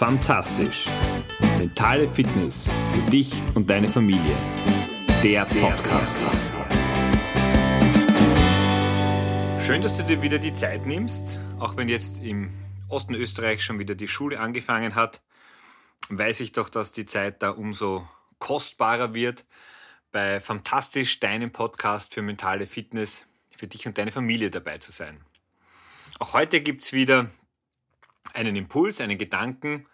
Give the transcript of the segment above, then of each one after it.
Fantastisch. Mentale Fitness für dich und deine Familie. Der Podcast. Schön, dass du dir wieder die Zeit nimmst, auch wenn jetzt im Osten Österreich schon wieder die Schule angefangen hat, weiß ich doch, dass die Zeit da umso kostbarer wird, bei Fantastisch, deinem Podcast für mentale Fitness, für dich und deine Familie dabei zu sein. Auch heute gibt es wieder einen Impuls, einen Gedanken,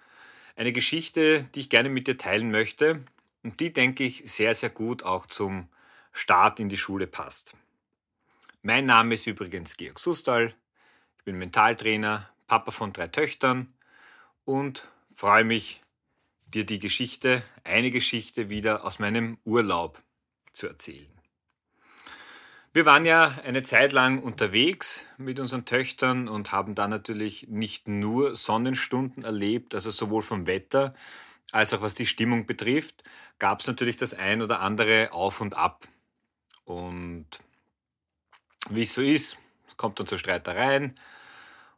eine Geschichte, die ich gerne mit dir teilen möchte und die, denke ich, sehr, sehr gut auch zum Start in die Schule passt. Mein Name ist übrigens Georg Sustal, ich bin Mentaltrainer, Papa von drei Töchtern und freue mich, dir die Geschichte, eine Geschichte wieder aus meinem Urlaub zu erzählen. Wir waren ja eine Zeit lang unterwegs mit unseren Töchtern und haben da natürlich nicht nur Sonnenstunden erlebt, also sowohl vom Wetter als auch was die Stimmung betrifft, gab es natürlich das ein oder andere auf und ab. Und wie es so ist, es kommt dann zu Streitereien.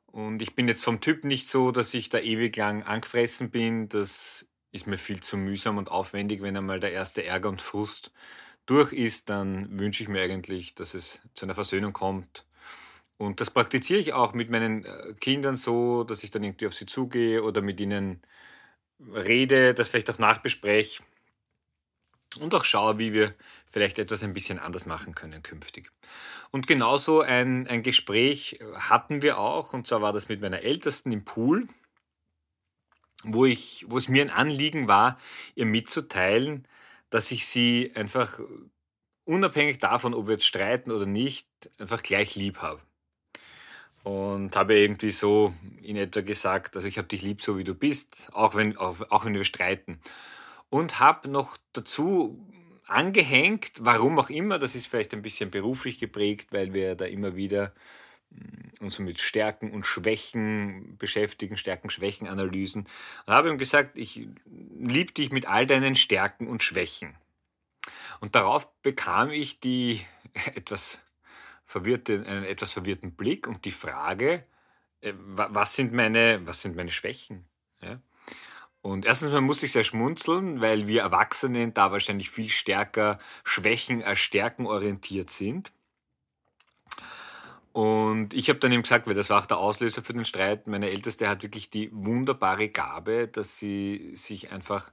Und ich bin jetzt vom Typ nicht so, dass ich da ewig lang angefressen bin. Das ist mir viel zu mühsam und aufwendig, wenn einmal der erste Ärger und Frust durch ist, dann wünsche ich mir eigentlich, dass es zu einer Versöhnung kommt. Und das praktiziere ich auch mit meinen äh, Kindern so, dass ich dann irgendwie auf sie zugehe oder mit ihnen rede, das vielleicht auch nachbespreche und auch schaue, wie wir vielleicht etwas ein bisschen anders machen können künftig. Und genauso ein, ein Gespräch hatten wir auch, und zwar war das mit meiner Ältesten im Pool, wo, ich, wo es mir ein Anliegen war, ihr mitzuteilen, dass ich sie einfach unabhängig davon, ob wir jetzt streiten oder nicht, einfach gleich lieb habe. Und habe irgendwie so in etwa gesagt, also ich habe dich lieb, so wie du bist, auch wenn, auch wenn wir streiten. Und habe noch dazu angehängt, warum auch immer, das ist vielleicht ein bisschen beruflich geprägt, weil wir da immer wieder mm, uns mit Stärken und Schwächen beschäftigen, Stärken-Schwächen-Analysen. Und habe ihm gesagt, ich liebe dich mit all deinen Stärken und Schwächen. Und darauf bekam ich die etwas verwirrte, einen etwas verwirrten Blick und die Frage, äh, was sind meine, was sind meine Schwächen? Ja? Und erstens mal musste ich sehr schmunzeln, weil wir Erwachsenen da wahrscheinlich viel stärker Schwächen als Stärken orientiert sind. Und ich habe dann ihm gesagt, weil das war auch der Auslöser für den Streit, meine Älteste hat wirklich die wunderbare Gabe, dass sie sich einfach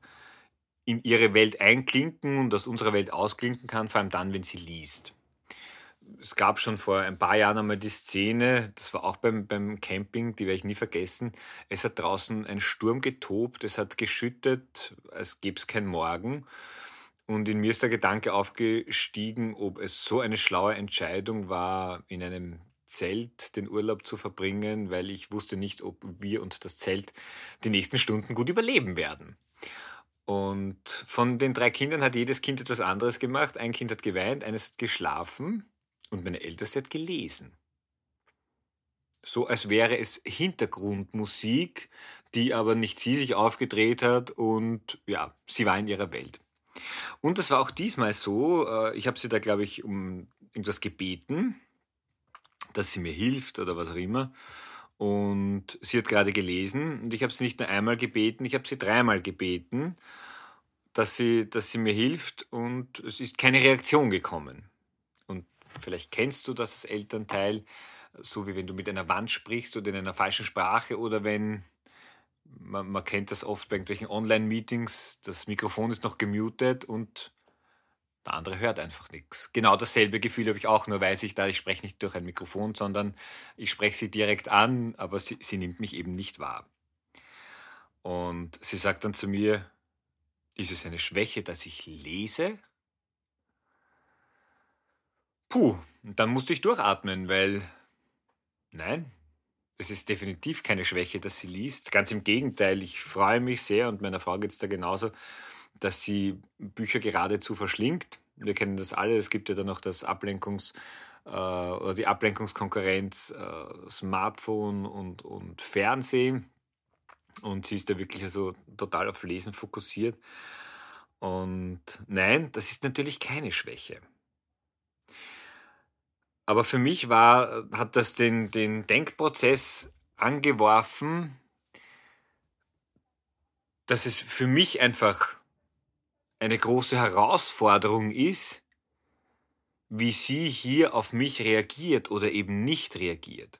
in ihre Welt einklinken und aus unserer Welt ausklinken kann, vor allem dann, wenn sie liest. Es gab schon vor ein paar Jahren einmal die Szene, das war auch beim, beim Camping, die werde ich nie vergessen. Es hat draußen ein Sturm getobt, es hat geschüttet, als gäbe es kein Morgen. Und in mir ist der Gedanke aufgestiegen, ob es so eine schlaue Entscheidung war, in einem Zelt den Urlaub zu verbringen, weil ich wusste nicht, ob wir und das Zelt die nächsten Stunden gut überleben werden. Und von den drei Kindern hat jedes Kind etwas anderes gemacht. Ein Kind hat geweint, eines hat geschlafen und meine Älteste hat gelesen. So als wäre es Hintergrundmusik, die aber nicht sie sich aufgedreht hat und ja, sie war in ihrer Welt. Und das war auch diesmal so. Äh, ich habe sie da, glaube ich, um irgendwas gebeten, dass sie mir hilft oder was auch immer. Und sie hat gerade gelesen und ich habe sie nicht nur einmal gebeten, ich habe sie dreimal gebeten, dass sie, dass sie mir hilft und es ist keine Reaktion gekommen. Und vielleicht kennst du das als Elternteil, so wie wenn du mit einer Wand sprichst oder in einer falschen Sprache oder wenn, man, man kennt das oft bei irgendwelchen Online-Meetings, das Mikrofon ist noch gemutet und der andere hört einfach nichts. Genau dasselbe Gefühl habe ich auch, nur weiß ich da, ich spreche nicht durch ein Mikrofon, sondern ich spreche sie direkt an, aber sie, sie nimmt mich eben nicht wahr. Und sie sagt dann zu mir, ist es eine Schwäche, dass ich lese? Puh, dann musste ich durchatmen, weil nein, es ist definitiv keine Schwäche, dass sie liest. Ganz im Gegenteil, ich freue mich sehr und meiner Frau geht es da genauso, dass sie Bücher geradezu verschlingt. Wir kennen das alle. Es gibt ja dann noch das Ablenkungs- äh, oder die Ablenkungskonkurrenz äh, Smartphone und, und Fernsehen. Und sie ist da wirklich also total auf Lesen fokussiert. Und nein, das ist natürlich keine Schwäche. Aber für mich war, hat das den, den Denkprozess angeworfen, dass es für mich einfach eine große Herausforderung ist, wie sie hier auf mich reagiert oder eben nicht reagiert.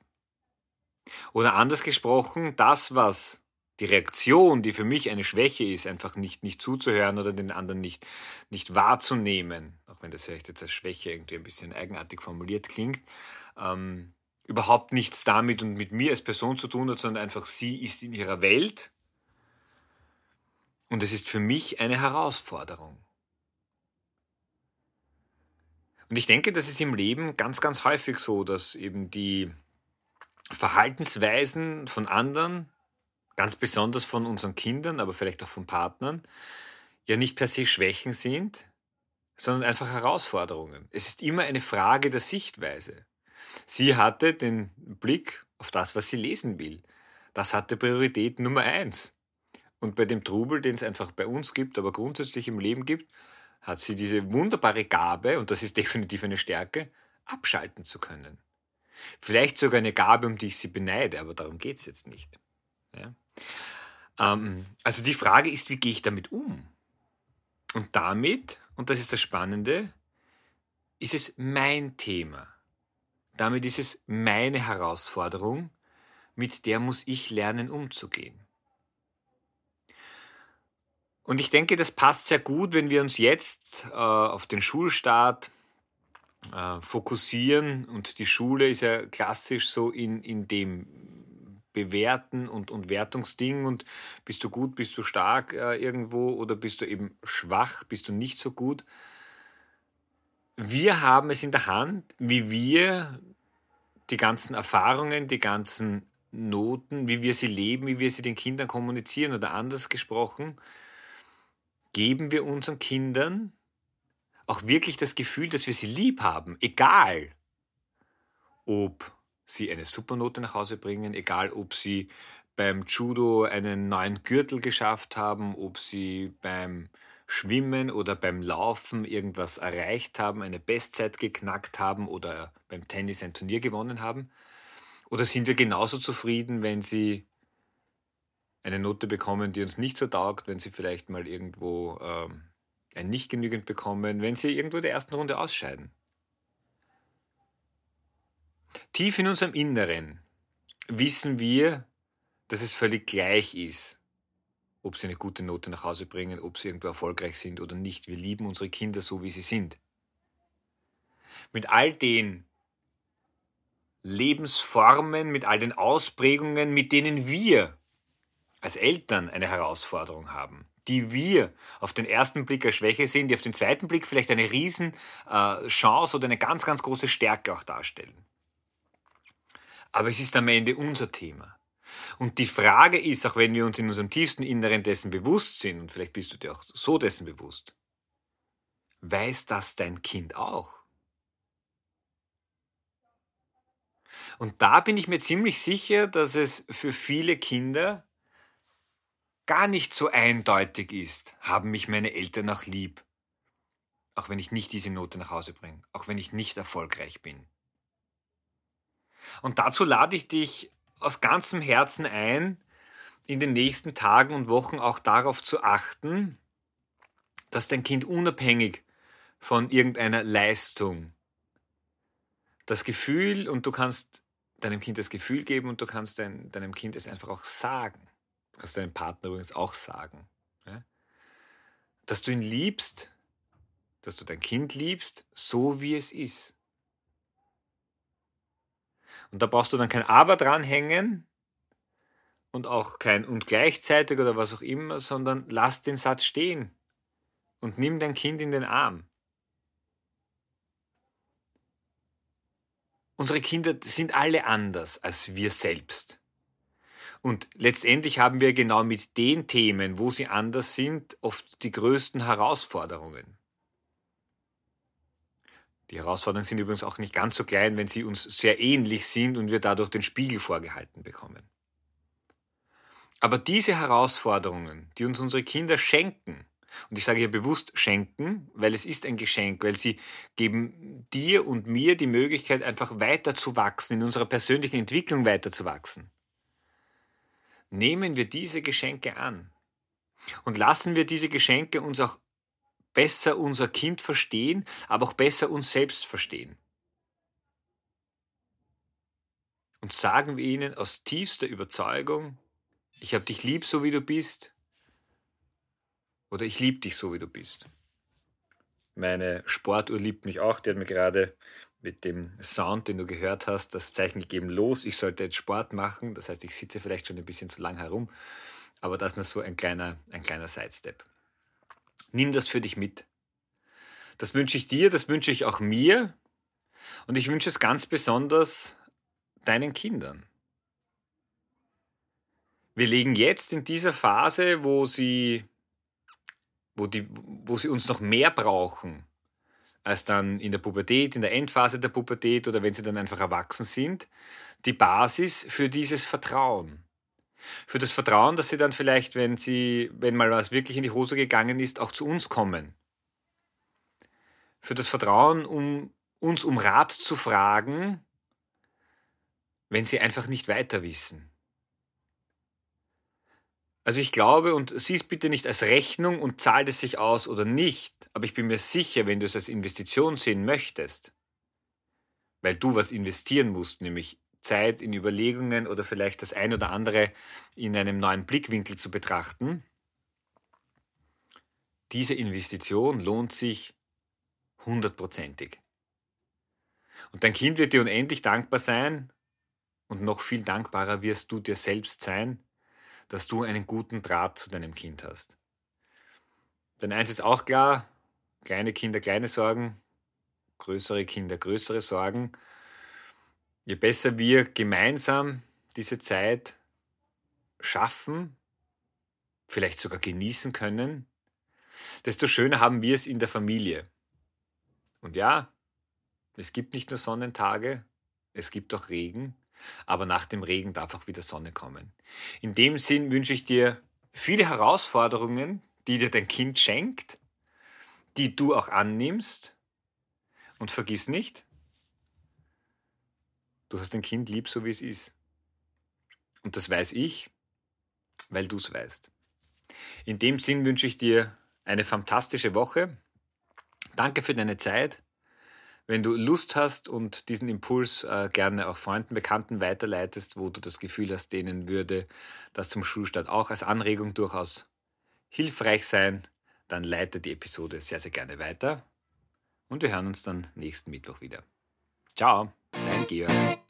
Oder anders gesprochen, das, was die Reaktion, die für mich eine Schwäche ist, einfach nicht, nicht zuzuhören oder den anderen nicht, nicht wahrzunehmen, auch wenn das vielleicht jetzt als Schwäche irgendwie ein bisschen eigenartig formuliert klingt, ähm, überhaupt nichts damit und mit mir als Person zu tun hat, sondern einfach sie ist in ihrer Welt und es ist für mich eine Herausforderung. Und ich denke, das ist im Leben ganz, ganz häufig so, dass eben die Verhaltensweisen von anderen, ganz besonders von unseren Kindern, aber vielleicht auch von Partnern, ja nicht per se Schwächen sind, sondern einfach Herausforderungen. Es ist immer eine Frage der Sichtweise. Sie hatte den Blick auf das, was sie lesen will. Das hatte Priorität Nummer eins. Und bei dem Trubel, den es einfach bei uns gibt, aber grundsätzlich im Leben gibt, hat sie diese wunderbare Gabe, und das ist definitiv eine Stärke, abschalten zu können. Vielleicht sogar eine Gabe, um die ich sie beneide, aber darum geht es jetzt nicht. Ja? Ähm, also die Frage ist, wie gehe ich damit um? Und damit, und das ist das Spannende, ist es mein Thema. Damit ist es meine Herausforderung, mit der muss ich lernen umzugehen. Und ich denke, das passt sehr gut, wenn wir uns jetzt äh, auf den Schulstart äh, fokussieren. Und die Schule ist ja klassisch so in, in dem Bewerten und, und Wertungsding. Und bist du gut, bist du stark äh, irgendwo oder bist du eben schwach, bist du nicht so gut. Wir haben es in der Hand, wie wir die ganzen Erfahrungen, die ganzen Noten, wie wir sie leben, wie wir sie den Kindern kommunizieren oder anders gesprochen, geben wir unseren Kindern auch wirklich das Gefühl, dass wir sie lieb haben, egal ob sie eine Supernote nach Hause bringen, egal ob sie beim Judo einen neuen Gürtel geschafft haben, ob sie beim Schwimmen oder beim Laufen irgendwas erreicht haben, eine Bestzeit geknackt haben oder beim Tennis ein Turnier gewonnen haben? Oder sind wir genauso zufrieden, wenn sie eine Note bekommen, die uns nicht so taugt, wenn sie vielleicht mal irgendwo ähm, ein nicht genügend bekommen, wenn sie irgendwo in der ersten Runde ausscheiden. Tief in unserem Inneren wissen wir, dass es völlig gleich ist, ob sie eine gute Note nach Hause bringen, ob sie irgendwo erfolgreich sind oder nicht. Wir lieben unsere Kinder so, wie sie sind. Mit all den Lebensformen, mit all den Ausprägungen, mit denen wir als Eltern eine Herausforderung haben, die wir auf den ersten Blick als Schwäche sehen, die auf den zweiten Blick vielleicht eine riesen äh, oder eine ganz, ganz große Stärke auch darstellen. Aber es ist am Ende unser Thema. Und die Frage ist, auch wenn wir uns in unserem tiefsten Inneren dessen bewusst sind, und vielleicht bist du dir auch so dessen bewusst, weiß das dein Kind auch? Und da bin ich mir ziemlich sicher, dass es für viele Kinder gar nicht so eindeutig ist, haben mich meine Eltern noch lieb. Auch wenn ich nicht diese Note nach Hause bringe, auch wenn ich nicht erfolgreich bin. Und dazu lade ich dich aus ganzem Herzen ein, in den nächsten Tagen und Wochen auch darauf zu achten, dass dein Kind unabhängig von irgendeiner Leistung das Gefühl, und du kannst deinem Kind das Gefühl geben und du kannst dein, deinem Kind es einfach auch sagen, kannst deinem Partner übrigens auch sagen, ja? dass du ihn liebst, dass du dein Kind liebst, so wie es ist. Und da brauchst du dann kein Aber dranhängen und auch kein und gleichzeitig oder was auch immer, sondern lass den Satz stehen und nimm dein Kind in den Arm. Unsere Kinder sind alle anders als wir selbst. Und letztendlich haben wir genau mit den Themen, wo sie anders sind, oft die größten Herausforderungen. Die Herausforderungen sind übrigens auch nicht ganz so klein, wenn sie uns sehr ähnlich sind und wir dadurch den Spiegel vorgehalten bekommen. Aber diese Herausforderungen, die uns unsere Kinder schenken, und ich sage hier bewusst schenken, weil es ist ein Geschenk, weil sie geben dir und mir die Möglichkeit, einfach weiter zu wachsen, in unserer persönlichen Entwicklung weiter zu wachsen nehmen wir diese Geschenke an. Und lassen wir diese Geschenke uns auch besser unser Kind verstehen, aber auch besser uns selbst verstehen. Und sagen wir ihnen aus tiefster Überzeugung, ich habe dich lieb, so wie du bist, oder ich liebe dich, so wie du bist. Meine Sportuhr liebt mich auch, die hat mir gerade mit dem Sound, den du gehört hast, das Zeichen gegeben, los, ich sollte jetzt Sport machen. Das heißt, ich sitze vielleicht schon ein bisschen zu lang herum, aber das ist nur so ein kleiner, ein kleiner Sidestep. Nimm das für dich mit. Das wünsche ich dir, das wünsche ich auch mir und ich wünsche es ganz besonders deinen Kindern. Wir legen jetzt in dieser Phase, wo sie, wo, die, wo sie uns noch mehr brauchen, als dann in der Pubertät, in der Endphase der Pubertät oder wenn sie dann einfach erwachsen sind, die Basis für dieses Vertrauen. Für das Vertrauen, dass sie dann vielleicht, wenn sie, wenn mal was wirklich in die Hose gegangen ist, auch zu uns kommen. Für das Vertrauen, um uns um Rat zu fragen, wenn sie einfach nicht weiter wissen. Also ich glaube, und sieh es bitte nicht als Rechnung und zahlt es sich aus oder nicht, aber ich bin mir sicher, wenn du es als Investition sehen möchtest, weil du was investieren musst, nämlich Zeit in Überlegungen oder vielleicht das ein oder andere in einem neuen Blickwinkel zu betrachten, diese Investition lohnt sich hundertprozentig. Und dein Kind wird dir unendlich dankbar sein und noch viel dankbarer wirst du dir selbst sein, dass du einen guten Draht zu deinem Kind hast. Denn eins ist auch klar, kleine Kinder kleine Sorgen, größere Kinder größere Sorgen. Je besser wir gemeinsam diese Zeit schaffen, vielleicht sogar genießen können, desto schöner haben wir es in der Familie. Und ja, es gibt nicht nur Sonnentage, es gibt auch Regen, aber nach dem Regen darf auch wieder Sonne kommen. In dem Sinn wünsche ich dir viele Herausforderungen, die dir dein Kind schenkt, die du auch annimmst. Und vergiss nicht, du hast dein Kind lieb, so wie es ist. Und das weiß ich, weil du es weißt. In dem Sinn wünsche ich dir eine fantastische Woche. Danke für deine Zeit. Wenn du Lust hast und diesen Impuls äh, gerne auch Freunden, Bekannten weiterleitest, wo du das Gefühl hast, denen würde das zum Schulstart auch als Anregung durchaus hilfreich sein, dann leite die Episode sehr, sehr gerne weiter. Und wir hören uns dann nächsten Mittwoch wieder. Ciao, dein Georg.